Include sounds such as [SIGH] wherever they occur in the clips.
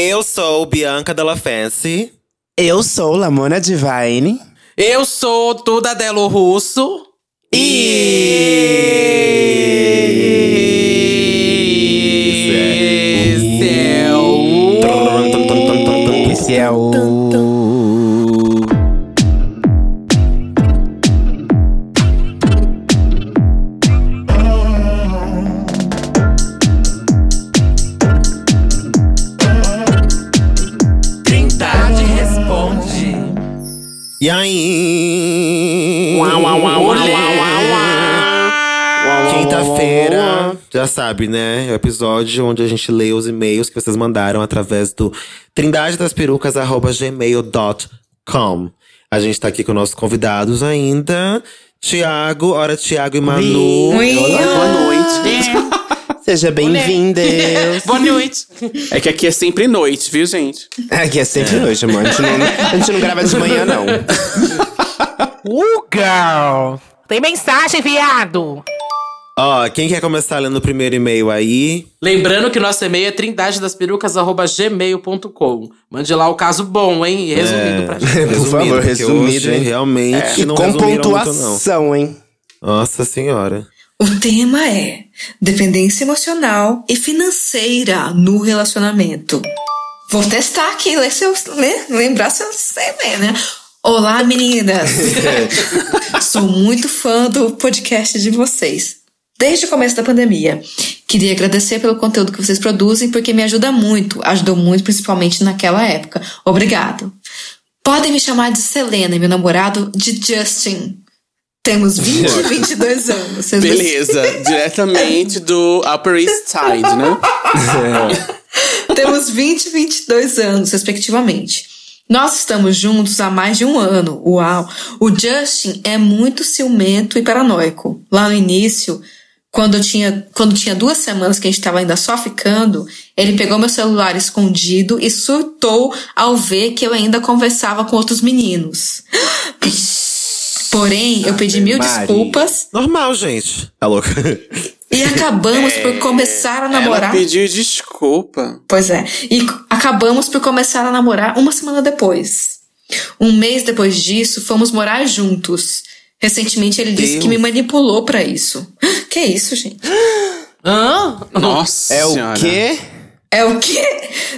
Eu sou Bianca Della Fancy. Eu sou Lamona Divine. Eu sou Tuda Delo Russo. E. sabe, né? É o episódio onde a gente lê os e-mails que vocês mandaram através do trindadedasperucas.gmail.com. A gente tá aqui com nossos convidados ainda. Tiago, ora Tiago e Manu. Olá, [LAUGHS] boa noite. Seja bem-vindos. [LAUGHS] Boa noite. É que aqui é sempre noite, viu, gente? Aqui é sempre noite, amor. A gente, não, a gente não grava de manhã, não. [LAUGHS] Uh, girl! Tem mensagem, viado! Ó, quem quer começar lendo o primeiro e-mail aí? Lembrando que nosso e-mail é trindadedasperucas.gmail.com. Mande lá o caso bom, hein? Resumido pra gente. [LAUGHS] Por favor, resumido, hoje, hein? Realmente E não com resumiram muito, não. pontuação, hein? Nossa senhora. O tema é dependência emocional e financeira no relacionamento. Vou testar aqui, ler se eu, né? lembrar se eu sei ler, né? Olá, meninas! [LAUGHS] Sou muito fã do podcast de vocês. Desde o começo da pandemia. Queria agradecer pelo conteúdo que vocês produzem, porque me ajuda muito, ajudou muito, principalmente naquela época. Obrigado. Podem me chamar de Selena e meu namorado de Justin. Temos 20 e 22 [LAUGHS] anos. Vocês Beleza, [LAUGHS] diretamente do Upper East Side, né? [LAUGHS] Temos 20 e 22 anos, respectivamente. Nós estamos juntos há mais de um ano. Uau! O Justin é muito ciumento e paranoico. Lá no início, quando tinha, quando tinha duas semanas que a gente estava ainda só ficando, ele pegou meu celular escondido e surtou ao ver que eu ainda conversava com outros meninos. [GASPS] Porém, eu pedi mil desculpas Normal, gente. Tá louca? e acabamos por começar a namorar. Ela pediu desculpa. Pois é. E acabamos por começar a namorar uma semana depois. Um mês depois disso, fomos morar juntos. Recentemente ele disse Deus. que me manipulou pra isso. [GASPS] Que isso, gente? Hã? Nossa É o senhora. quê? É o quê?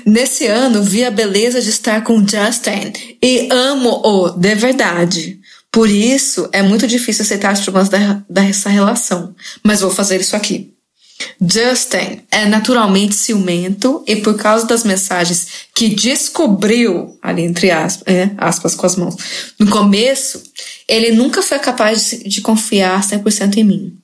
Nesse ano, vi a beleza de estar com Justin e amo-o de verdade. Por isso, é muito difícil aceitar as da, dessa relação. Mas vou fazer isso aqui. Justin é naturalmente ciumento e por causa das mensagens que descobriu, ali entre aspas, é, aspas com as mãos, no começo, ele nunca foi capaz de, de confiar 100% em mim.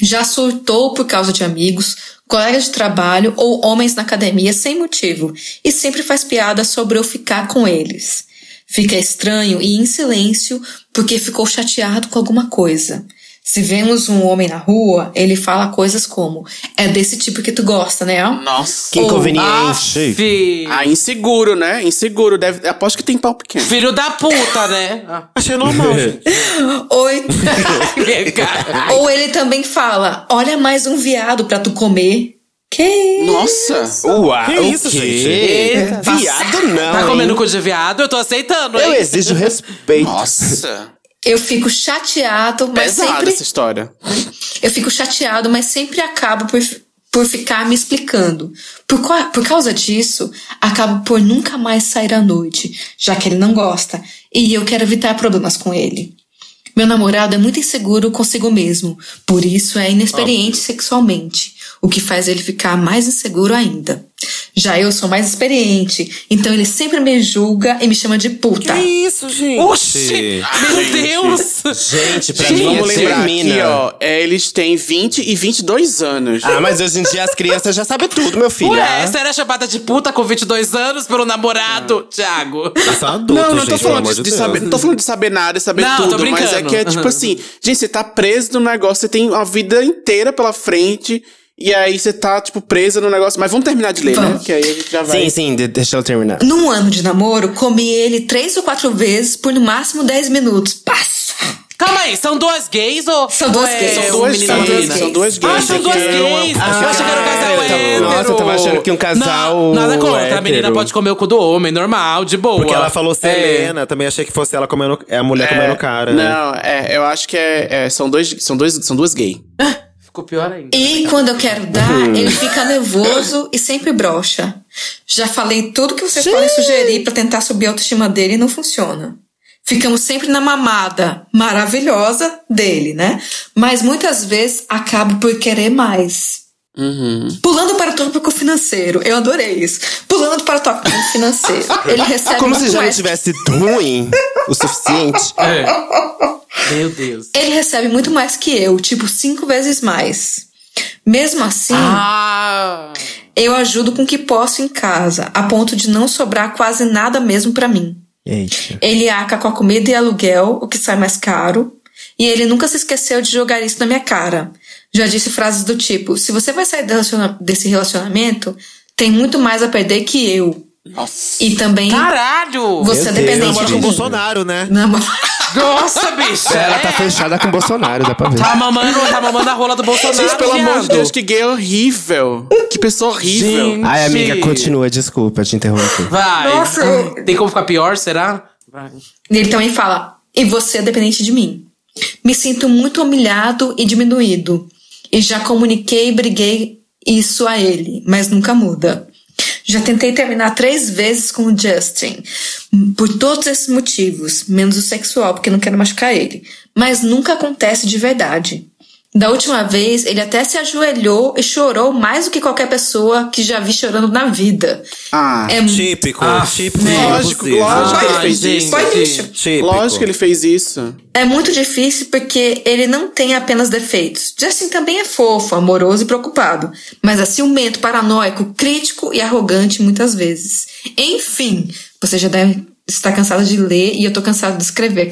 Já surtou por causa de amigos, colegas de trabalho ou homens na academia sem motivo e sempre faz piada sobre eu ficar com eles. Fica estranho e em silêncio porque ficou chateado com alguma coisa. Se vemos um homem na rua, ele fala coisas como: É desse tipo que tu gosta, né? Nossa. Que Ou- inconveniente. Fi. Ah, inseguro, né? Inseguro. Deve... Aposto que tem pau pequeno. Filho da puta, né? Ah. [LAUGHS] Achei normal, gente. [LAUGHS] Oi. [LAUGHS] Ou ele também fala: Olha mais um viado pra tu comer. Que isso? Nossa. Uau, Que o isso, quê? Eita. Viado não, Tá comendo cu de viado? Eu tô aceitando, hein? Eu exijo respeito. Nossa. Eu fico chateado, mas Pesada sempre. essa história. Eu fico chateado, mas sempre acabo por, por ficar me explicando. Por, por causa disso, acabo por nunca mais sair à noite, já que ele não gosta, e eu quero evitar problemas com ele. Meu namorado é muito inseguro consigo mesmo, por isso é inexperiente sexualmente, o que faz ele ficar mais inseguro ainda. Já eu sou mais experiente, então ele sempre me julga e me chama de puta. Que isso, gente? Oxi! Meu Deus! Gente, pra Gente, mim vamos é lembrar termina. aqui, ó. é, eles têm 20 e 22 anos. Ah, mas hoje em dia as crianças já sabem tudo, meu filho. Ué, Ah. você era chamada de puta com 22 anos pelo namorado, Thiago? Eu sou adulto, não, não tô gente, falando de, de saber, não tô falando de saber nada, saber Não, tô tudo, mas é que é tipo Uhum. assim, gente, você tá preso no negócio, você tem a vida inteira pela frente, e aí você tá, tipo, presa no negócio. Mas vamos terminar de ler, né? Vamos. Que aí a gente já vai. Sim, sim, de- deixa eu terminar. Num ano de namoro, comi ele três ou quatro vezes por no máximo 10 minutos. Passa! Cala Calma aí, são duas gays ou. São duas é gays. São duas, são duas, menina? são duas gays. Ah, são duas gays! eu achei que era um casal eu tava- hétero. nossa, eu tava achando que um casal Não, nada contra. A menina hétero. pode comer o cu do homem, normal, de boa. Porque ela falou É. Selena, também achei que fosse ela comendo. É a mulher comendo o cara, né? Não, é, eu acho que é, é, são, dois, são, dois, são duas gays. Ficou pior ainda. E quando eu quero dar, Uhum. ele fica nervoso e sempre brocha. Já falei tudo que vocês podem sugerir pra tentar subir a autoestima dele e não funciona. Ficamos sempre na mamada maravilhosa dele, né? Mas muitas vezes acabo por querer mais. Pulando para o tópico financeiro. Eu adorei isso. Pulando para o tópico financeiro. Ele [LAUGHS] recebe Como se já não tivesse ruim o suficiente. É. Meu Deus. Ele recebe muito mais que eu, tipo cinco vezes mais. Mesmo assim, Ah! eu ajudo com o que posso em casa, a ponto de não sobrar quase nada mesmo pra mim. Eita. Ele arca com a comida e aluguel, o que sai mais caro, e ele nunca se esqueceu de jogar isso na minha cara. Já disse frases do tipo: se você vai sair desse relacionamento, tem muito mais a perder que eu. Nossa. E também Caralho! você é Meu Deus, dependente Namora de com o mim. Bolsonaro, né? Não, Nossa, bicha! Ela tá fechada com o Bolsonaro, dá pra ver. Tá mamando, tá mamando a rola do Bolsonaro. Gente, pelo amor de. Deus, que gay horrível. Que pessoa horrível. Gente. Ai, amiga, continua, desculpa te interromper. Vai. Nossa. Tem como ficar pior, será? Vai. E ele também fala: e você é dependente de mim. Me sinto muito humilhado e diminuído. E já comuniquei e briguei isso a ele, mas nunca muda. Já tentei terminar três vezes com o Justin, por todos esses motivos, menos o sexual, porque não quero machucar ele. Mas nunca acontece de verdade. Da última vez, ele até se ajoelhou e chorou mais do que qualquer pessoa que já vi chorando na vida. Ah, É Típico, Ah, típico. lógico, abusivo. lógico que ele fez gente. isso. Foi lixo. Típico. Lógico que ele fez isso. É muito difícil porque ele não tem apenas defeitos. Justin também é fofo, amoroso e preocupado, mas é ciumento, paranoico, crítico e arrogante muitas vezes. Enfim, você já deve estar cansado de ler e eu tô cansado de escrever.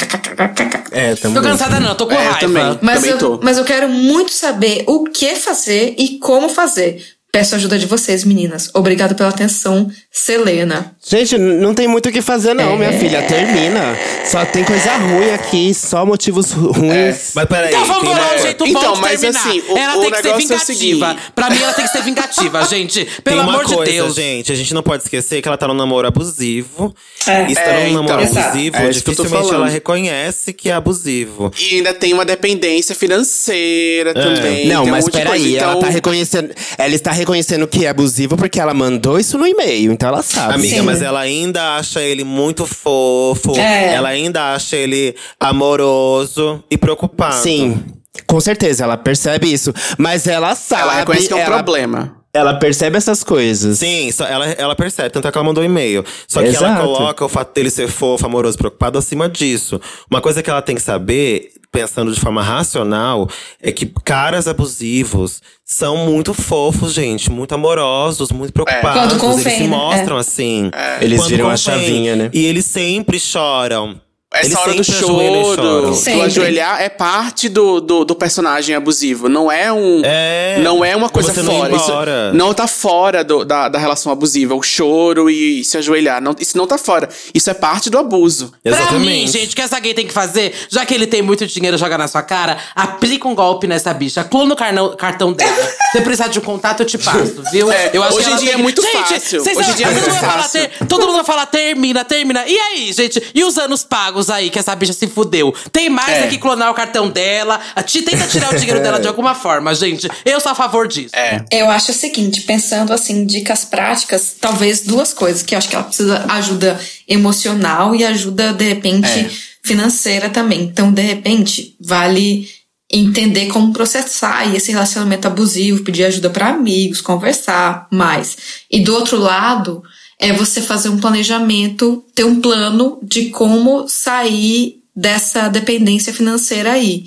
É, tamo Tô cansada não, tô com É, eu raiva. também. Mas Também eu, tô. mas eu quero muito saber o que fazer e como fazer. Peço a ajuda de vocês, meninas. Obrigado pela atenção, Selena. Gente, não tem muito o que fazer, não, É. minha filha. Termina. Só tem coisa ruim aqui, só motivos ru- ruins. Mas peraí. Então vamos uma- um jeito Então, bom de mas terminar. assim, o- ela o tem que ser é vingativa. seguinte. pra mim, ela tem que ser vingativa, [LAUGHS] gente. Pelo amor coisa, de Deus. gente, a gente não pode esquecer que ela tá num namoro abusivo. É. E estando É, num então. namoro Exato. abusivo, É dificilmente ela reconhece que é abusivo. E ainda tem uma dependência financeira também. Não, um mas peraí, coisa. ela Então, tá reconhecendo. Ela está reconhecendo que é abusivo porque ela mandou isso no e-mail, então ela sabe. Amiga, Sim. mas ela ainda acha ele muito fofo. É. Ela ainda acha ele amoroso e preocupado. Sim, com certeza, ela percebe isso. Mas ela sabe. ela reconhece que é um ela, problema. Ela percebe essas coisas. Sim, só ela, ela percebe, tanto é que ela mandou um e-mail. Só que ela Exato. coloca o fato dele ser fofo, amoroso, preocupado acima disso. Uma coisa que ela tem que saber, pensando de forma racional, é que caras abusivos são muito fofos, gente. Muito amorosos, muito preocupados. Quando convém, eles se né? mostram assim. Eles Quando viram a convém. chavinha, né? E eles sempre choram. Essa eles hora do choro, do ajoelhar, é parte do, do, do personagem abusivo. Não é um. É, não é uma coisa você não fora. Isso não tá fora do- da, da relação abusiva. O choro e se ajoelhar. Não, isso não tá fora. Isso é parte do abuso. Pra mim, Exatamente. gente, o que essa gay tem que fazer, já que ele tem muito dinheiro joga na sua cara, aplica um golpe nessa bicha. Clona o carnão- cartão dela. Se precisar de um contato, eu te passo, viu? É, eu acho hoje que em dia tem é muito gente, fácil. Hoje em dia é muito vai falar fácil. ter- todo mundo vai falar, termina, termina. E aí, gente? E os anos pagos aí que essa bicha se fudeu? Tem mais É. é que clonar o cartão dela. A ti tenta tirar o dinheiro dela de alguma forma, gente. Eu sou a favor disso. É. Eu acho o seguinte, pensando assim, dicas práticas, talvez duas coisas, que eu acho que ela precisa ajuda emocional e ajuda, de repente, É. financeira também. Então, de repente, vale entender como processar esse relacionamento abusivo, pedir ajuda para amigos, conversar mais. E do outro lado, é você fazer um planejamento, ter um plano de como sair dessa dependência financeira aí.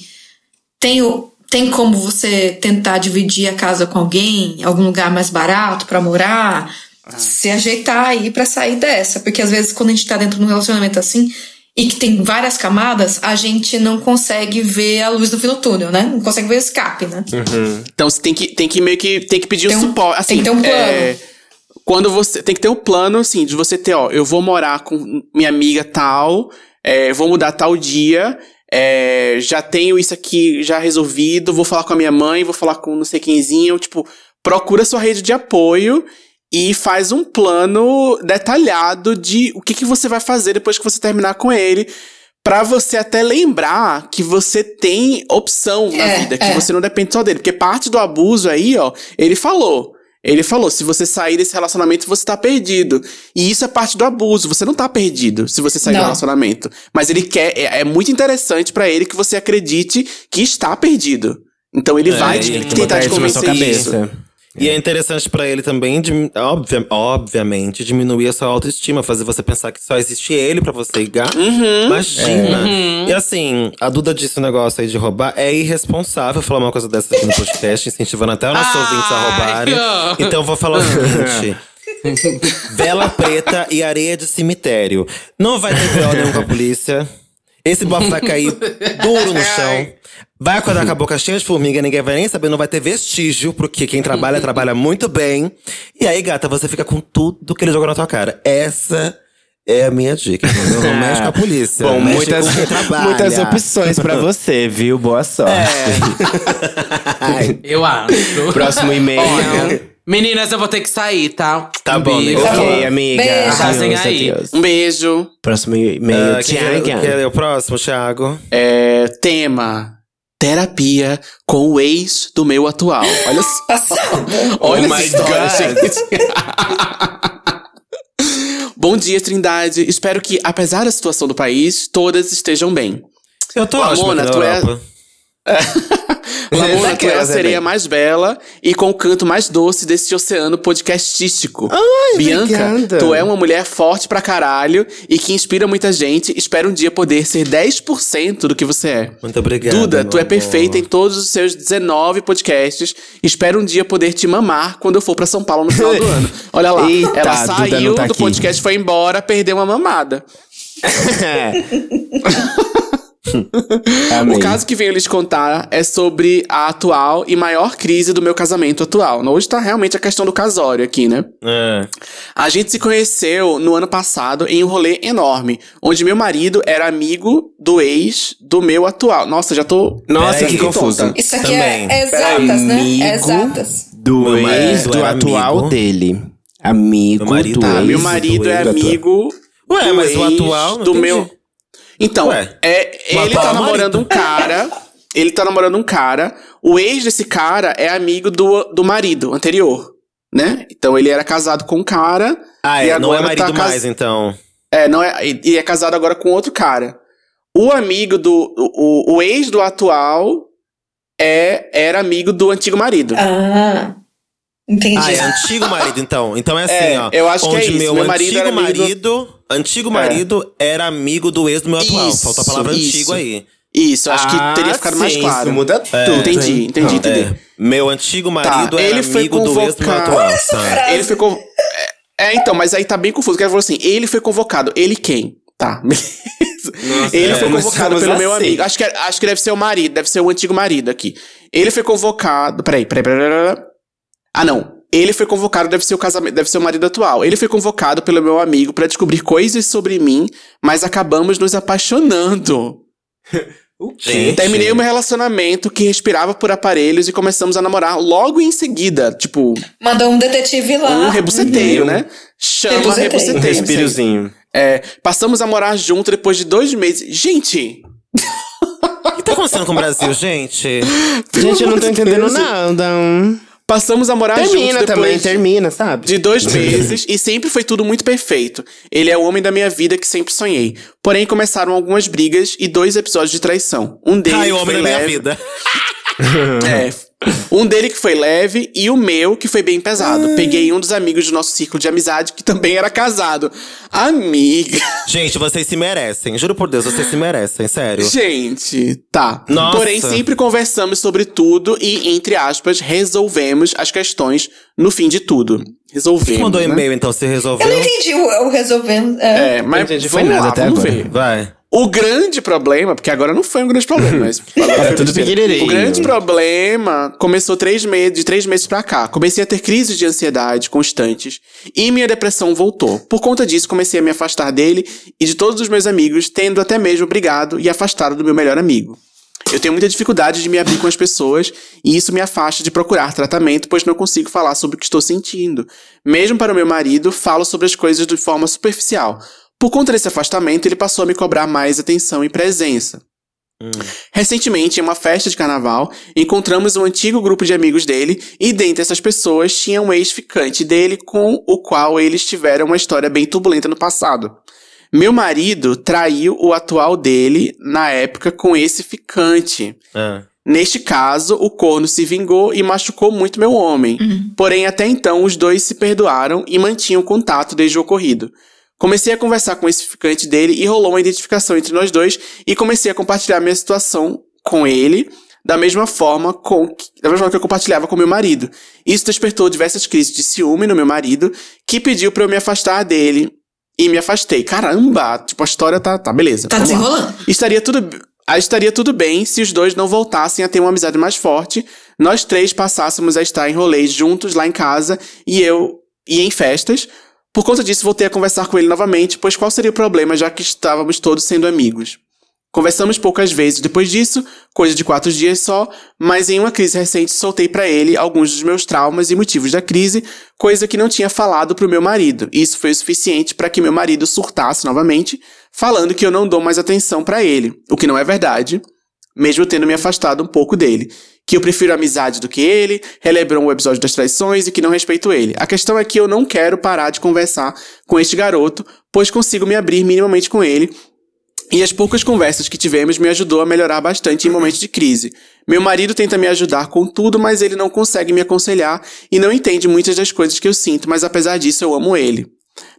Tem, o- tem como você tentar dividir a casa com alguém, algum lugar mais barato pra morar, se ajeitar aí pra sair dessa, porque às vezes quando a gente tá dentro de um relacionamento assim e que tem várias camadas, a gente não consegue ver a luz no fim do túnel, né? Não consegue ver o escape, né? Então você tem que, tem que meio que tem que pedir Tem um um- suporte. Assim, tem que ter um plano. é, quando você tem que ter um plano assim de você ter, ó, eu vou morar com minha amiga tal, é, vou mudar tal dia. é, já tenho isso aqui já resolvido, vou falar com a minha mãe, vou falar com não sei quemzinho. Tipo, procura sua rede de apoio e faz um plano detalhado de o que, que você vai fazer depois que você terminar com ele. Pra você até lembrar que você tem opção na É, vida, que é. você não depende só dele. Porque parte do abuso aí, ó, ele falou. Ele falou: se você sair desse relacionamento, você tá perdido. E isso é parte do abuso. Você não tá perdido se você sair do Não. relacionamento. Mas ele quer. É, é muito interessante pra ele que você acredite que está perdido. Então ele É, vai te, ele tentar te isso convencer disso. E é interessante pra ele também, obvia- obviamente, diminuir a sua autoestima, fazer você pensar que só existe ele pra você ligar. Uhum. Imagina. E assim, a Duda disse um negócio aí de roubar. É irresponsável falar uma coisa dessa aqui no podcast, incentivando até os nossos Ai, ouvintes a roubarem. Então eu vou falar o seguinte. Vela preta e areia de cemitério. Não vai ter BO nenhum com a polícia. Esse bafo vai cair duro no chão. Vai acordar com a boca cheia de formiga, ninguém vai nem saber, não vai ter vestígio, porque quem trabalha, trabalha muito bem. E aí, gata, você fica com tudo que ele jogou na tua cara. Essa é a minha dica, entendeu? Não [LAUGHS] mexe com a polícia. Bom, muitas, muitas opções pra você, viu? Boa sorte. [LAUGHS] Eu acho. Próximo e-mail. Olha, meninas, eu vou ter que sair, tá? Tá Um bom, beijo. Ok, amiga. Beijo. Adeus, aí. adeus. Um beijo. Próximo e-mail. Ah, quem quer, Tiago. quer ler o próximo, Thiago? É, tema: terapia com o ex do meu atual. Olha só. [LAUGHS] Olha Oh essa my história, God. gente. [LAUGHS] Bom dia, Trindade. Espero que, apesar da situação do país, todas estejam bem. Eu tô Ô, ótimo Mona, tu é-. [LAUGHS] Lamona, tu é a sereia bem. mais bela e com o canto mais doce desse oceano podcastístico. Bianca, obrigada. tu é uma mulher forte pra caralho e que inspira muita gente. Espero um dia poder ser 10% do que você é. Muito obrigado. Duda, tu é amor. perfeita em todos os seus 19 podcasts. Espero um dia poder te mamar quando eu for pra São Paulo no final do [LAUGHS] ano. Olha lá, Eita, ela saiu tá do aqui. podcast, foi embora, perdeu uma mamada. [LAUGHS] [LAUGHS] [LAUGHS] O caso que venho lhes contar é sobre a atual e maior crise do meu casamento atual. Hoje tá realmente a questão do casório aqui, né? É. A gente se conheceu no ano passado em um rolê enorme, onde meu marido era amigo do ex do meu atual. Nossa, já tô. Nossa, Peraí, que que confuso. Isso aqui Também. é exatas, né? Amigo. É exatas. Do Meu ex marido do atual amigo. dele. Amigo Meu marido- do ex. meu do marido é do atual. amigo. Ué, do mas o ex atual não do entendi. meu. Então, Ué, é, ele tá o namorando marido. um cara. [LAUGHS] Ele tá namorando um cara. O ex desse cara é amigo do, do marido anterior, né? Então ele era casado com um cara. Ah, e é, não é agora marido tá cas- mais, então. É, não é, e e é casado agora com outro cara. O amigo do. O, o ex do atual é, era amigo do antigo marido. Ah, entendi. Ah, é antigo marido, então. Então é assim, [LAUGHS] É, ó. eu acho que onde é isso. meu, Meu marido antigo era amigo do- marido. Antigo marido era amigo do ex do meu atual. Isso, Falta a palavra isso. antigo aí. Isso, acho que Ah, teria ficado mais sim, claro. Isso muda É. tudo. Entendi, entendi, entendi. É, meu antigo marido Tá, era ele foi amigo do ex do meu atual. sabe? Ele foi con- é, é, então, mas aí tá bem confuso. Porque ele falou assim: ele foi convocado. Ele quem? Tá, [LAUGHS] beleza. ele é, foi convocado pelo meu assim. amigo. Acho que, é- acho que deve ser o marido, deve ser o antigo marido aqui. Ele foi convocado. Peraí, peraí, peraí. peraí, peraí. Ah, não. Ele foi convocado, deve ser o casamento, deve ser o marido atual. Ele foi convocado pelo meu amigo pra descobrir coisas sobre mim, mas acabamos nos apaixonando. [LAUGHS] Gente. Terminei o meu relacionamento que respirava por aparelhos e começamos a namorar logo em seguida. Tipo, Mandou um detetive lá. um rebuceteio, né? Chama Rebuceteio. Um rebuceteio. respirozinho. É, passamos a morar junto depois de dois meses. Gente! O que tá acontecendo com o Brasil, gente? [LAUGHS] Gente, eu não tô entendendo nada. Passamos a morar Termina juntos depois também, termina, sabe? de dois meses e sempre foi tudo muito perfeito. Ele é o homem da minha vida que sempre sonhei. Porém, começaram algumas brigas e dois episódios de traição. Um deles Ai, o homem da minha leve, vida. [LAUGHS] É. Um dele que foi leve e o meu que foi bem pesado. Peguei um dos amigos do nosso círculo de amizade que também era casado. Amiga. Gente, vocês se merecem. Juro por Deus, vocês se merecem, sério. Gente, tá. Nossa. Porém, sempre conversamos sobre tudo e, entre aspas, resolvemos as questões no fim de tudo. Resolvemos. Mandou né? e-mail, então, se resolveu. Eu não entendi o, o resolvendo. É. É, mas entendi, foi vamos nada lá, até vamos agora. ver. Vai. O grande problema, porque agora não foi um grande problema, mas [LAUGHS] agora foi tudo pequenininho. O grande problema começou três meses, de três meses pra cá. Comecei a ter crises de ansiedade constantes e minha depressão voltou. Por conta disso, comecei a me afastar dele e de todos os meus amigos, tendo até mesmo brigado e afastado do meu melhor amigo. Eu tenho muita dificuldade de me abrir com as pessoas e isso me afasta de procurar tratamento, pois não consigo falar sobre o que estou sentindo. Mesmo para o meu marido, falo sobre as coisas de forma superficial. Por conta desse afastamento, ele passou a me cobrar mais atenção e presença. Recentemente, em uma festa de carnaval, encontramos um antigo grupo de amigos dele e dentre essas pessoas tinha um ex-ficante dele com o qual eles tiveram uma história bem turbulenta no passado. Meu marido traiu o atual dele na época com esse ficante. Ah. Neste caso, o corno se vingou e machucou muito meu homem. Porém, até então, os dois se perdoaram e mantinham contato desde o ocorrido. Comecei a conversar com esse ficante dele e rolou uma identificação entre nós dois e comecei a compartilhar minha situação com ele da mesma forma com que, da mesma forma que eu compartilhava com meu marido. Isso despertou diversas crises de ciúme no meu marido, que pediu pra eu me afastar dele e me afastei. Caramba, tipo a história tá, tá beleza. Tá desenrolando. Estaria tudo, estaria tudo bem se os dois não voltassem a ter uma amizade mais forte, nós três passássemos a estar em rolês juntos lá em casa e eu e em festas. Por conta disso, voltei a conversar com ele novamente, pois qual seria o problema já que estávamos todos sendo amigos? Conversamos poucas vezes depois disso, coisa de quatro dias só, mas em uma crise recente soltei pra ele alguns dos meus traumas e motivos da crise, coisa que não tinha falado pro meu marido. Isso foi o suficiente para que meu marido surtasse novamente, falando que eu não dou mais atenção pra ele, o que não é verdade, mesmo tendo me afastado um pouco dele. Que eu prefiro amizade do que ele, relembrou o episódio das traições e que não respeito ele. A questão é que eu não quero parar de conversar com este garoto, pois consigo me abrir minimamente com ele e as poucas conversas que tivemos me ajudou a melhorar bastante em momentos de crise. Meu marido tenta me ajudar com tudo, mas ele não consegue me aconselhar e não entende muitas das coisas que eu sinto, mas apesar disso eu amo ele.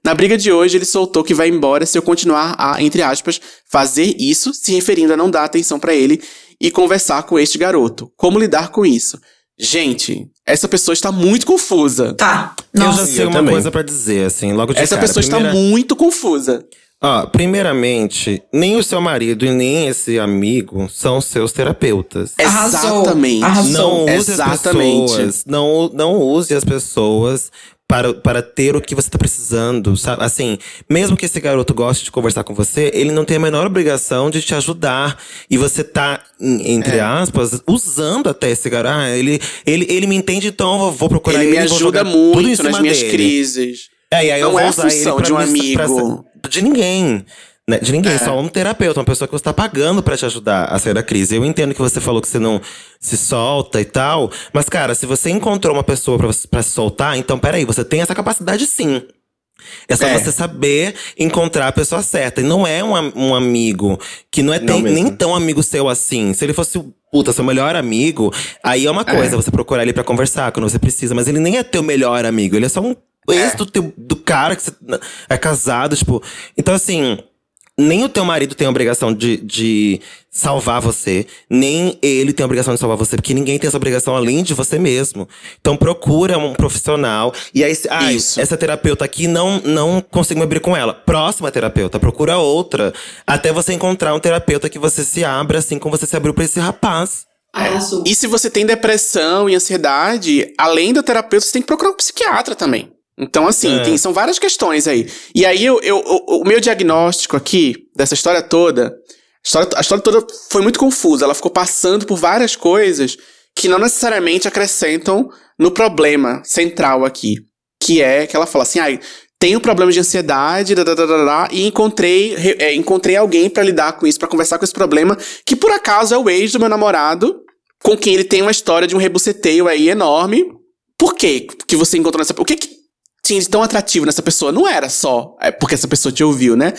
Na briga de hoje, ele soltou que vai embora se eu continuar a, entre aspas, fazer isso, se referindo a não dar atenção pra ele e conversar com este garoto. Como lidar com isso? Gente, essa pessoa está muito confusa. Tá. Eu já Nossa. sei eu uma também. coisa pra dizer, assim, logo de Essa cara. pessoa Primeira- está muito confusa. Ó, primeiramente, nem o seu marido e nem esse amigo são seus terapeutas. Arrasou. Exatamente. Arrasou. Não use Exatamente. as pessoas. Não, não use as pessoas para, para ter o que você tá precisando, sabe? Assim, mesmo que esse garoto goste de conversar com você, ele não tem a menor obrigação de te ajudar. E você tá, entre É. aspas, usando até esse garoto. Ah, ele, ele, ele me entende, então eu vou procurar Ele ele. me ajuda muito nas minhas dele. crises. É, e aí eu Não vou é a usar ele função pra de um me- pra amigo. ser- de ninguém. Né? De ninguém, É. só um terapeuta, uma pessoa que você tá pagando pra te ajudar a sair da crise. Eu entendo que você falou que você não se solta e tal, mas cara, se você encontrou uma pessoa pra, pra se soltar, então peraí, você tem essa capacidade sim. É só É. você saber encontrar a pessoa certa. E não é um, um amigo que não é Não tem- nem tão amigo seu assim. Se ele fosse, puta, seu melhor amigo, aí é uma coisa, você procurar ele pra conversar quando você precisa. Mas ele nem é teu melhor amigo, ele é só um ex do, teu, do cara que você é casado, tipo. Então, assim. Nem o teu marido tem a obrigação de, de salvar você, nem ele tem a obrigação de salvar você, porque ninguém tem essa obrigação além de você mesmo. Então procura um profissional. E aí, ah, Isso. essa terapeuta aqui não, não consigo me abrir com ela. Próxima terapeuta, procura outra. Até você encontrar um terapeuta que você se abra assim como você se abriu pra esse rapaz. Arrasou. E se você tem depressão e ansiedade, além do terapeuta, você tem que procurar um psiquiatra também. Então, assim, É. tem- são várias questões aí. E aí, eu, eu- o, o meu diagnóstico aqui, dessa história toda, a história, a história toda foi muito confusa. Ela ficou passando por várias coisas que não necessariamente acrescentam no problema central aqui. Que é que ela fala assim, ai, tenho problema de ansiedade, dadadadadá, e encontrei, re- é, encontrei alguém pra lidar com isso, pra conversar com esse problema, que por acaso é o ex do meu namorado, com quem ele tem uma história de um rebuceteio aí enorme. Por quê que você encontrou nessa... O que que tinha de tão atrativo nessa pessoa? Não era só é porque essa pessoa te ouviu, né?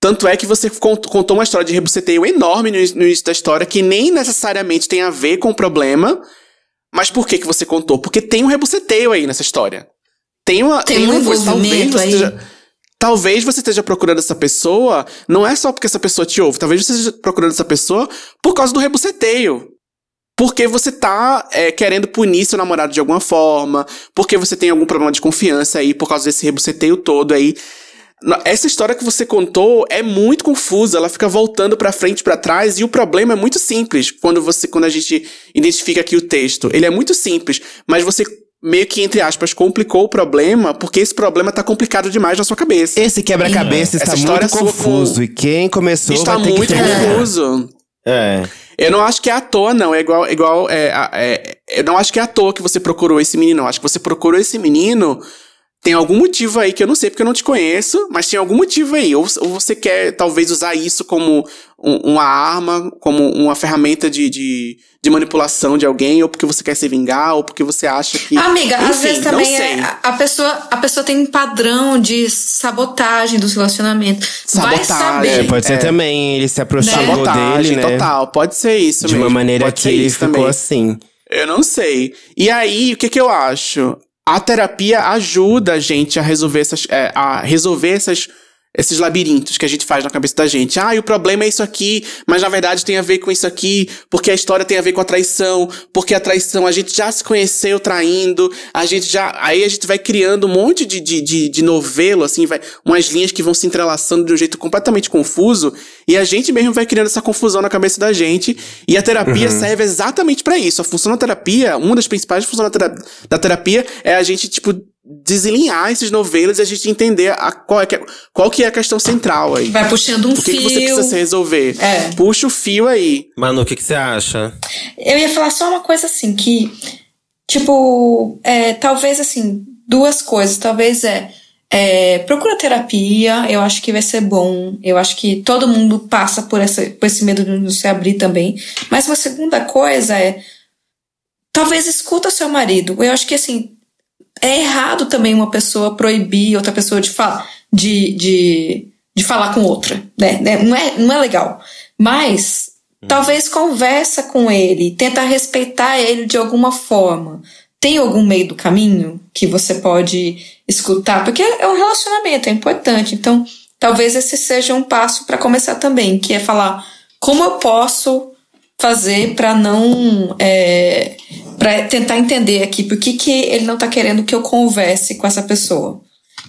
Tanto é que você cont- contou uma história de rebuceteio enorme no, início- no início da história, que nem necessariamente tem a ver com o problema. Mas por que que você contou? Porque tem um rebuceteio aí nessa história. Tem uma Tem um uma coisa, talvez você aí. esteja- Talvez você esteja procurando essa pessoa, não é só porque essa pessoa te ouve, talvez você esteja procurando essa pessoa por causa do rebuceteio. Porque você tá é, querendo punir seu namorado de alguma forma, porque você tem algum problema de confiança aí por causa desse rebuceteio todo aí. Essa história que você contou é muito confusa, ela fica voltando pra frente e pra trás e o problema é muito simples. Quando você quando a gente identifica aqui o texto, ele é muito simples, mas você meio que entre aspas complicou o problema porque esse problema tá complicado demais na sua cabeça. Esse quebra-cabeça Essa está história muito sua confuso. com- E quem começou Está vai ter muito confuso. É. Eu não acho que é à toa, não. É igual. igual é, é- eu não acho que é à toa que você procurou esse menino. Eu acho que você procurou esse menino. Tem algum motivo aí que eu não sei porque eu não te conheço, mas tem algum motivo aí. Ou, ou você quer, talvez, usar isso como um- uma arma, como uma ferramenta de, de, de manipulação de alguém, ou porque você quer se vingar, ou porque você acha que. Amiga, às Enfim, vezes não também é, a- pessoa, a pessoa tem um padrão de sabotagem dos relacionamentos. Vai Sabotagem. saber. É, pode ser É. também. Ele se aproximou Sabotagem, dele, né? total. Pode ser isso De mesmo. uma maneira Pode que ele ficou também. assim. Eu não sei. E aí, o que que eu acho? A terapia ajuda a gente a resolver essas, é, a resolver essas, esses labirintos que a gente faz na cabeça da gente. Ah, e o problema é isso aqui, mas na verdade tem a ver com isso aqui, porque a história tem a ver com a traição, porque a traição a gente já se conheceu traindo, a gente já. Aí a gente vai criando um monte de, de, de, de novelo, assim, vai, umas linhas que vão se entrelaçando de um jeito completamente confuso, e a gente mesmo vai criando essa confusão na cabeça da gente, e a terapia serve exatamente pra isso. A função da terapia, uma das principais funções da terapia é a gente, tipo, desalinhar esses novelos e a gente entender a, qual, é que é, qual que é a questão central aí. Vai puxando um O que, fio. que você precisa se resolver? É. Puxa o fio aí. Manu, o que, que você acha? Eu ia falar só uma coisa assim, que, tipo, é, talvez assim, duas coisas. Talvez é, é, procura terapia, eu acho que vai ser bom. Eu acho que todo mundo passa por, essa, por esse medo de não se abrir também. Mas uma segunda coisa é, talvez escuta seu marido. Eu acho que assim, é errado também uma pessoa proibir outra pessoa de falar, de, de, de falar com outra, né? né? Não, é, não é legal. Mas talvez conversa com ele, tenta respeitar ele de alguma forma. Tem algum meio do caminho que você pode escutar? Porque é um relacionamento, é importante. Então, talvez esse seja um passo para começar também, que é falar como eu posso fazer para não é, para tentar entender aqui por que, que ele não tá querendo que eu converse com essa pessoa.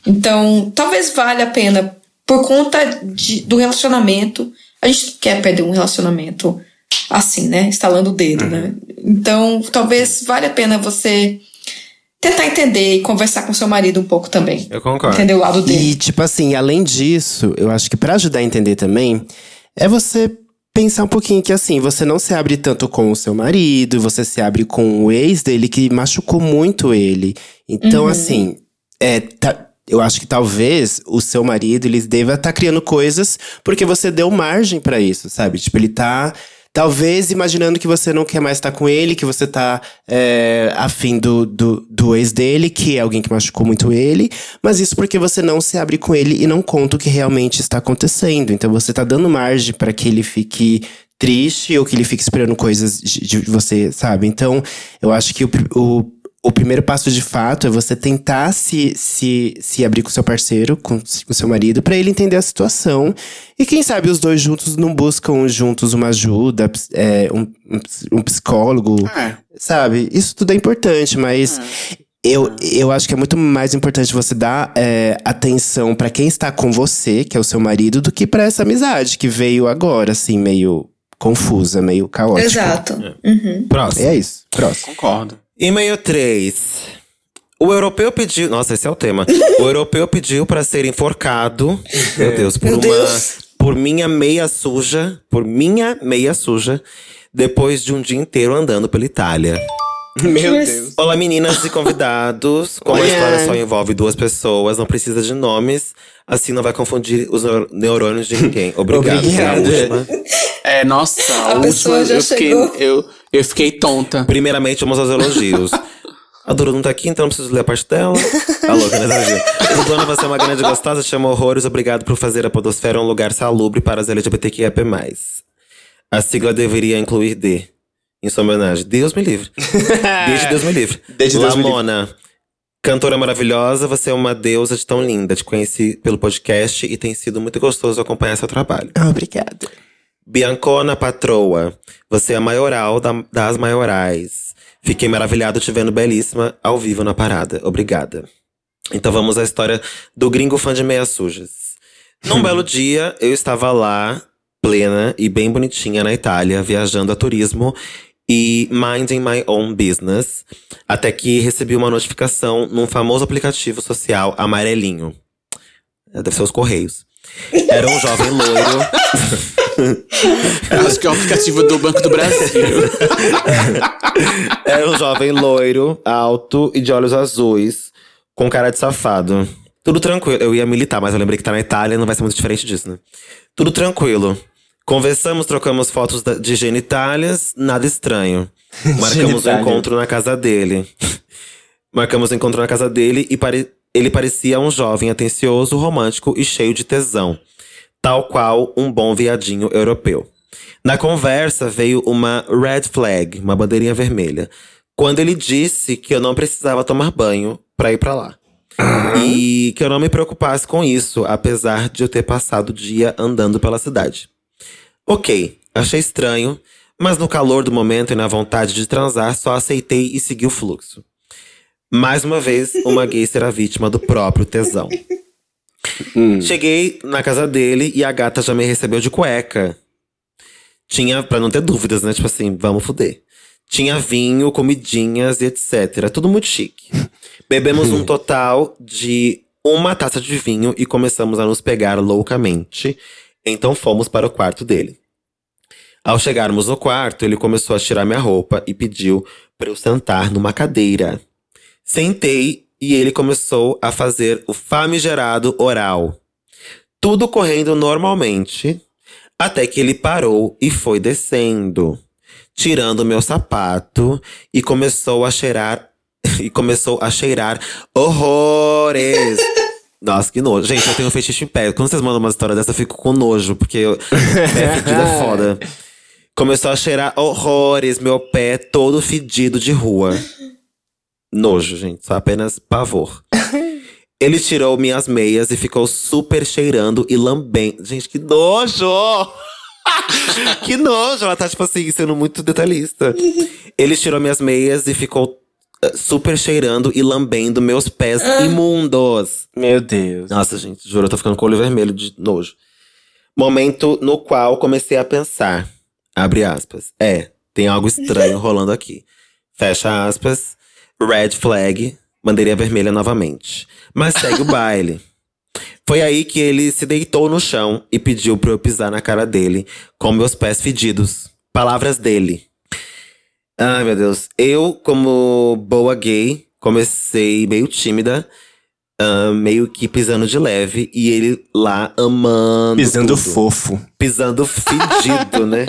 Então, talvez valha a pena por conta de- do relacionamento. A gente não quer perder um relacionamento assim, né? Estalando o dedo, né? Então, talvez valha a pena você tentar entender e conversar com seu marido um pouco também. Eu concordo. Entender o lado dele. E, tipo assim, além disso, eu acho que pra ajudar a entender também, é você pensar um pouquinho que assim, você não se abre tanto com o seu marido, você se abre com o ex dele que machucou muito ele. Então, assim, é, tá- eu acho que talvez o seu marido, ele deva estar criando coisas porque você deu margem pra isso, sabe? Tipo, ele tá. Talvez imaginando que você não quer mais estar com ele, que você tá é, afim do, do, do ex dele, que é alguém que machucou muito ele, mas isso porque você não se abre com ele e não conta o que realmente está acontecendo. Então você tá dando margem para que ele fique triste ou que ele fique esperando coisas de, de você, sabe? Então eu acho que o, o, o primeiro passo de fato é você tentar se, se, se abrir com seu parceiro, com, com seu marido, para ele entender a situação. E quem sabe os dois juntos não buscam juntos uma ajuda, é, um, um ps- psicólogo, É. sabe? Isso tudo é importante, mas. Eu, eu acho que é muito mais importante você dar é, atenção pra quem está com você, que é o seu marido, do que pra essa amizade que veio agora, assim, meio confusa, meio caótica. Exato. Uhum. Próximo. É isso. Próximo. Concordo. E-mail 3. O europeu pediu. Nossa, esse é o tema. O europeu pediu pra ser enforcado. Meu Deus, por Meu uma. Deus. Por minha meia suja. Por minha meia suja. Depois de um dia inteiro andando pela Itália. Meu Deus. Olá, meninas e convidados. Como a história só envolve duas pessoas, não precisa de nomes. Assim não vai confundir os neur- neurônios de ninguém. [LAUGHS] Obrigado. Obrigado. Foi a última. É, nossa, a, A última pessoa já eu fiquei, chegou. eu, eu fiquei tonta. Primeiramente, vamos aos elogios. A Dura não tá aqui, então não preciso ler a parte dela. Tá louca, né, Tadinha? Dona, você é uma grande gostosa, amo horrores. Obrigado por fazer a podosfera um lugar salubre para as LGBTQIA+. A sigla deveria incluir D. Em sua homenagem. Deus me livre. Desde Deus me livre. [LAUGHS] Desde Deus me livre. Lamona. Cantora maravilhosa, você é uma deusa de tão linda. Te conheci pelo podcast e tem sido muito gostoso acompanhar seu trabalho. Ah, obrigado. Biancona Patroa, você é a maioral da- das maiorais. Fiquei maravilhado te vendo belíssima ao vivo na parada. Obrigada. Então vamos à história do gringo fã de meias sujas. Num [LAUGHS] belo dia, eu estava lá, plena e bem bonitinha na Itália, viajando a turismo e minding my own business, até que recebi uma notificação num famoso aplicativo social amarelinho. É, Deve ser os Correios. Era um jovem loiro. [LAUGHS] Eu acho que é o aplicativo do Banco do Brasil. Era um jovem loiro, alto e de olhos azuis, com cara de safado. Tudo tranquilo. Eu ia militar, mas eu lembrei que tá na Itália, não vai ser muito diferente disso, né? Tudo tranquilo. Conversamos, trocamos fotos de genitálias, nada estranho. [LAUGHS] Marcamos um encontro na casa dele. Marcamos um encontro na casa dele e pare- ele parecia um jovem atencioso, romântico e cheio de tesão. Tal qual um bom viadinho europeu. Na conversa veio uma red flag, uma bandeirinha vermelha, quando ele disse que eu não precisava tomar banho pra ir pra lá. E que eu não me preocupasse com isso, apesar de eu ter passado o dia andando pela cidade. Ok, achei estranho, mas no calor do momento e na vontade de transar, só aceitei e segui o fluxo. Mais uma vez, uma gay será vítima do próprio tesão. [LAUGHS] Cheguei na casa dele e a gata já me recebeu de cueca. Tinha, pra não ter dúvidas, né? Tipo assim, vamos fuder. Tinha vinho, comidinhas e etc. Tudo muito chique. [LAUGHS] Bebemos um total de uma taça de vinho e começamos a nos pegar loucamente. Então fomos para o quarto dele. Ao chegarmos no quarto, ele começou a tirar minha roupa e pediu para eu sentar numa cadeira. Sentei e ele começou a fazer o famigerado oral. Tudo correndo normalmente, até que ele parou e foi descendo, tirando meu sapato e começou a cheirar [LAUGHS] e começou a cheirar horrores. [LAUGHS] Nossa, que nojo. Gente, eu tenho um fetiche em pé. Quando vocês mandam uma história dessa, eu fico com nojo, porque eu, pé [LAUGHS] fedido é foda. Começou a cheirar horrores, meu pé todo fedido de rua. Nojo, gente, só apenas pavor. [LAUGHS] Ele tirou minhas meias e ficou super cheirando e lambendo. Gente, que nojo! [LAUGHS] que nojo! Ela tá, tipo assim, sendo muito detalhista. [LAUGHS] Ele tirou minhas meias e ficou eh, super cheirando e lambendo meus pés imundos. Meu Deus. Nossa, gente, juro, eu tô ficando com o olho vermelho de nojo. Momento no qual comecei a pensar. Abre aspas. É, tem algo estranho rolando aqui. Fecha aspas. Red flag. Bandeirinha vermelha novamente. Mas segue o [LAUGHS] baile. Foi aí que ele se deitou no chão e pediu pra eu pisar na cara dele com meus pés fedidos. Palavras dele. Ai, meu Deus. Eu, como boa gay, comecei meio tímida, ah, meio que pisando de leve, e ele lá amando. Pisando tudo. fofo. Pisando [LAUGHS] fedido, né?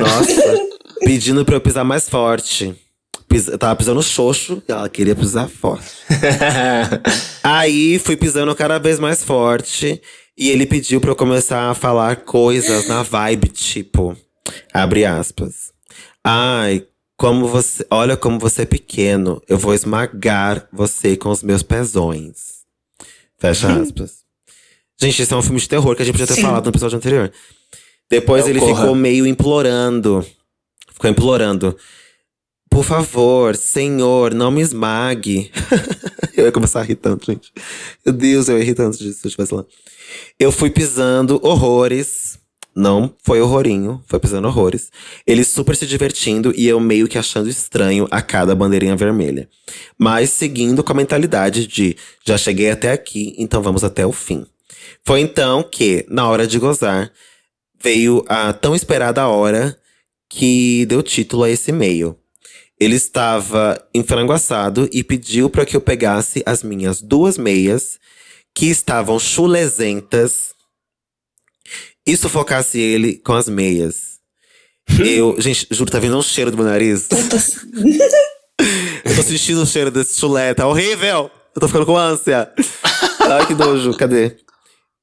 Nossa. [LAUGHS] Pedindo pra eu pisar mais forte. Pis- tava pisando xoxo, e ela queria pisar forte. [LAUGHS] Aí fui pisando cada vez mais forte. E ele pediu pra eu começar a falar coisas na vibe, tipo. Abre aspas. Ai, como você. Olha como você é pequeno. Eu vou esmagar você com os meus pezões. Fecha aspas. Gente, esse é um filme de terror que a gente podia ter Sim. falado no episódio anterior. Depois ele Corra. ficou meio implorando. Ficou implorando. Por favor, senhor, não me esmague. [LAUGHS] eu ia começar a rir tanto, gente. Meu Deus, eu ia rir tanto disso se eu estivesse lá. Eu fui pisando horrores. Não foi horrorinho, foi pisando horrores. Ele super se divertindo e eu meio que achando estranho a cada bandeirinha vermelha. Mas seguindo com a mentalidade de já cheguei até aqui, então vamos até o fim. Foi então que, na hora de gozar, veio a tão esperada hora que deu título a esse e-mail. Ele estava em frango assado e pediu para que eu pegasse as minhas duas meias, que estavam chulezentas, e sufocasse ele com as meias. Eu, gente, juro, tá vindo um cheiro do meu nariz. [LAUGHS] eu tô sentindo o cheiro desse chulé, tá horrível! Eu tô ficando com ânsia. [LAUGHS] Ai, que nojo, cadê?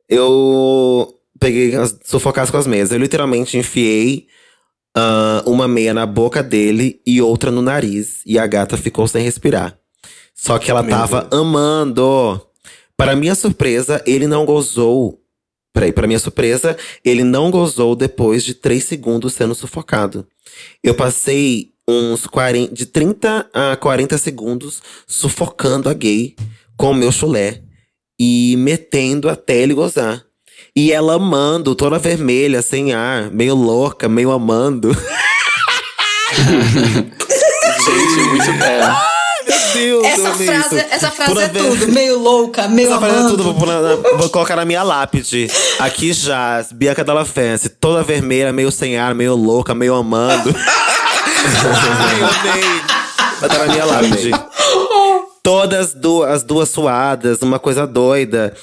Eu peguei, as, sufocasse com as meias. Eu literalmente enfiei ah, uma meia na boca dele e outra no nariz. E a gata ficou sem respirar. Só que ela tava amando. Para minha surpresa, ele não gozou. Peraí, para minha surpresa, ele não gozou depois de 3 segundos sendo sufocado. Eu passei uns 40, de 30 a 40 segundos sufocando a gay com o meu chulé e metendo até ele gozar. E ela amando, toda vermelha, sem ar, meio louca, meio amando. Gente, muito. [LAUGHS] Meu Deus, Essa frase, isso. essa frase é ver- tudo. Meio louca, meio Essa frase é amando. tudo, vou, na- vou colocar na minha lápide. Aqui já, Bianca Della Fence, toda vermelha, meio sem ar, meio louca, meio amando. [LAUGHS] Ai, eu amei. Vai estar na minha lápide. [LAUGHS] Todas du as duas suadas, uma coisa doida.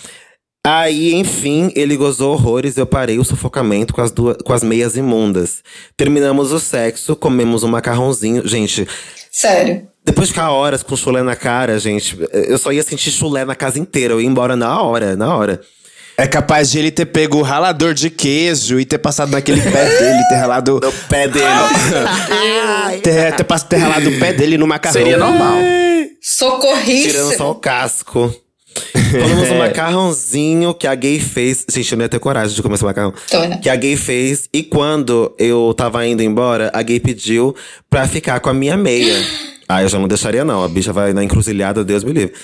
Aí, enfim, ele gozou horrores e eu parei o sufocamento com as, duas, com as meias imundas. Terminamos o sexo, comemos um macarrãozinho. Gente, Sério. depois de ficar horas com chulé na cara, gente, eu só ia sentir chulé na casa inteira. Eu ia embora na hora, na hora. É capaz de ele ter pego o ralador de queijo e ter passado naquele pé dele, ter ralado. No pé dele. ter, ter, pass- ter ralado o pé dele no macarrão. Seria normal. Tirando só o casco. Comemos um [LAUGHS] macarrãozinho que a gay fez. Gente, eu não ia ter coragem de comer esse macarrão. Tô, né? Que a gay fez. E quando eu tava indo embora, a gay pediu pra ficar com a minha meia. [GASPS] Ah, eu já não deixaria, não. A bicha vai na encruzilhada, Deus me livre.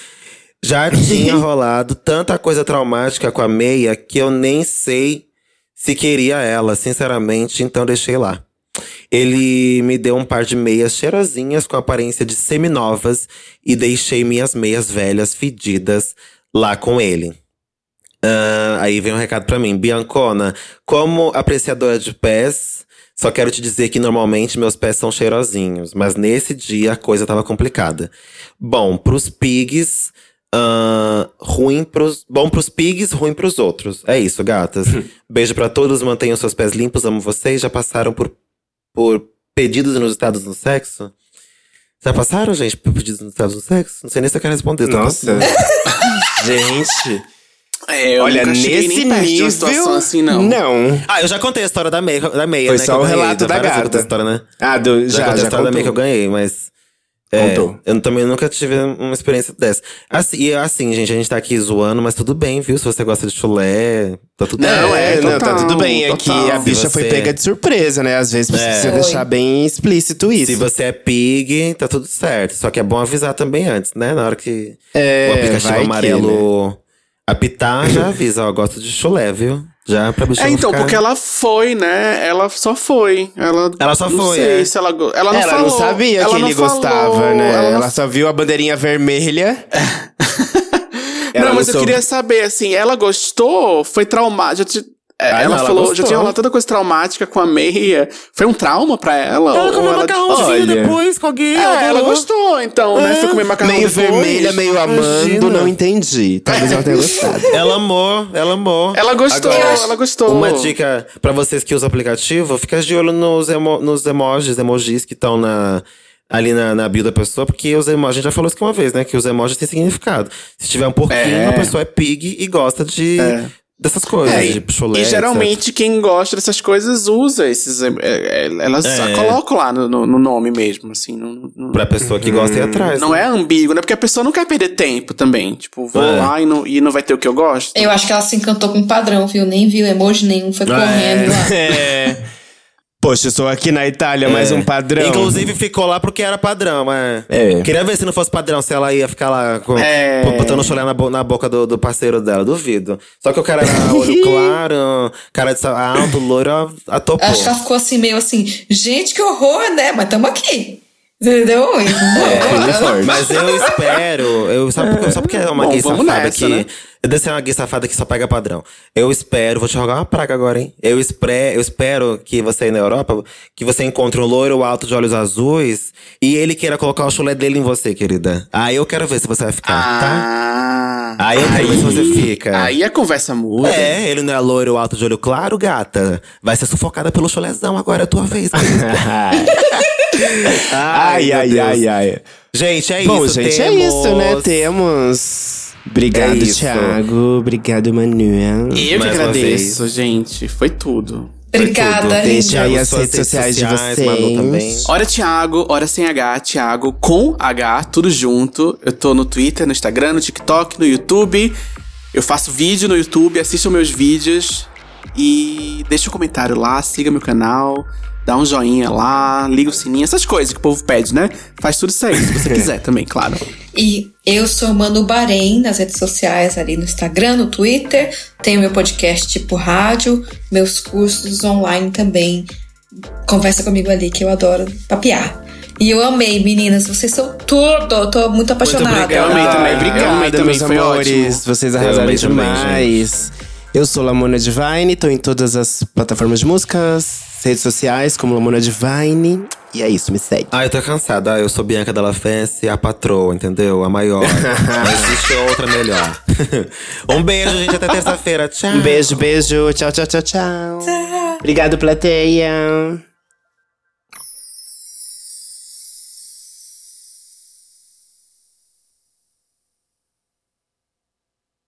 Já tinha [LAUGHS] rolado tanta coisa traumática com a meia que eu nem sei se queria ela, sinceramente, então deixei lá. Ele me deu um par de meias cheirosinhas com aparência de seminovas e deixei minhas meias velhas fedidas lá com ele. Ah, aí vem um recado pra mim. Biancona, como apreciadora de pés, só quero te dizer que normalmente meus pés são cheirosinhos, mas nesse dia a coisa tava complicada. Bom, pros pigs, ah, ruim pros. Bom pros pigs, ruim pros outros. É isso, gatas. [LAUGHS] Beijo pra todos, mantenham seus pés limpos, amo vocês. Já passaram por, por pedidos inusitados no sexo? Já passaram, gente, por pedidos inusitados no sexo? Não sei nem se eu quero responder. tô Nossa. passando. [LAUGHS] Gente. É, eu Olha, nesse nem perto de nível. uma situação assim, não. Não. Ah, eu já contei a história da meia, da meia Foi né? só o ganhei. relato da outras histórias, né? Ah, do, Já, já, contei a já história da meia que eu contou. ganhei, mas. É, Contou. eu também nunca tive uma experiência dessa. Assim, e assim, gente, a gente tá aqui zoando, mas tudo bem, viu? Se você gosta de chulé, tá tudo Não, bem. É, É, não, tá total, tudo bem. É que total. a bicha Se foi você- pega de surpresa, né? Às vezes precisa É. deixar bem explícito isso. Se você é pig, tá tudo certo. Só que é bom avisar também antes, né? Na hora que É, o aplicativo vai que, amarelo apitar, já avisa, ó, gosto de chulé, viu? Já pra É, não então, ficar... porque ela foi, né? Ela só foi. Ela, Ela só não foi, sei é. se ela, ela não Ela falou. não sabia ela que não ele falou, gostava, né? Ela Ela, não só viu a bandeirinha vermelha. [LAUGHS] Não, mas eu soube. queria saber, assim, ela gostou? Foi traumática? É, Ah, ela não, ela falou, já tinha rolado tanta coisa traumática com a meia. Foi um trauma pra ela? Ela comeu ela... macarrãozinho depois com alguém. É, ela adorou. gostou, então, né? É. Foi comer macarrão meio depois. vermelha, meio amando, Imagina. não entendi. Talvez ela tenha gostado. [LAUGHS] Ela amou, ela amou. Ela gostou, Agora, ela gostou. Uma dica pra vocês que usam aplicativo, fica de olho nos, emo- nos emojis, emojis que estão na, ali na, na bio da pessoa, porque os emojis, a gente já falou isso aqui uma vez, né? Que os emojis têm significado. Se tiver um porquinho, É. a pessoa é pig e gosta de dessas coisas, É, de chulé, E etc. geralmente quem gosta dessas coisas usa esses. é, é, elas É. colocam lá no, no- no nome mesmo, assim. Não, não, Pra pessoa que gosta ir atrás. não né? é ambíguo, né? Porque a pessoa não quer perder tempo também. Tipo, vou É. lá e não, e não vai ter o que eu gosto. Eu acho que ela se encantou com o padrão, viu? Nem viu emoji nenhum, foi É. correndo lá. [LAUGHS] É. Poxa, eu estou aqui na Itália, mais um padrão. Inclusive ficou lá porque era padrão, é. É. Queria ver se não fosse padrão, se ela ia ficar lá com, É. botando chulé na, bo- na boca do, do parceiro dela, duvido. Só que o cara era [LAUGHS] olho claro, cara de alto, loiro, atopou. Acho que ela ficou assim, meio assim, gente, que horror, né? Mas tamo aqui. Entendeu? Forte. Mas eu espero, eu, só, porque, só porque é uma Bom, gay safada nessa, que. né? Deve ser uma gay safada que só pega padrão. Eu espero, vou te jogar uma praga agora, hein? Eu, espre, eu espero que você aí na Europa, que você encontre um loiro alto de olhos azuis e ele queira colocar o chulé dele em você, querida. Aí eu quero ver se você vai ficar, tá? Ah. Aí eu quero ver se você fica. Aí a conversa muda. É, ele não é loiro alto de olho claro, gata. Vai ser sufocada pelo chulézão, agora é a tua vez. [LAUGHS] ai, ai, ai, ai. Gente, é Bom, isso. gente, é temos- isso, né? Temos. Obrigado, É isso. Thiago. Obrigado, Manuel. Eu que Mais agradeço, gente. Foi tudo. Obrigada, linda. Deixa aí as redes sociais de sociais, Manu também. vocês. Hora Thiago, hora sem H, Thiago com H, tudo junto. Eu tô no Twitter, no Instagram, no TikTok, no YouTube. Eu faço vídeo no YouTube, assistam meus vídeos. E deixa um comentário lá, siga meu canal. Dá um joinha lá, liga o sininho, essas coisas que o povo pede, né? Faz tudo isso aí, se você [LAUGHS] quiser também, claro. E eu sou Manu Bahrein nas redes sociais, ali no Instagram, no Twitter. Tenho meu podcast tipo rádio, meus cursos online também. Conversa comigo ali, que eu adoro papiar. E eu amei, meninas. Vocês são tudo. Eu tô muito apaixonada. obrigado. Eu amei também, obrigado obrigada, também, meus foi amores. ótimo. Vocês Eu arrasaram amei também, demais. Eu sou Lamona Divine, tô em todas as plataformas de músicas, redes sociais, como Lamona Divine. E é isso, me segue. Ah, eu tô cansada. Ah, eu sou Bianca Della Fence, a patroa, entendeu? A maior. [LAUGHS] Não existe outra melhor. [LAUGHS] um beijo, gente. Até terça-feira. Tchau. Um beijo, beijo. Tchau, tchau, tchau, tchau. Obrigado, plateia.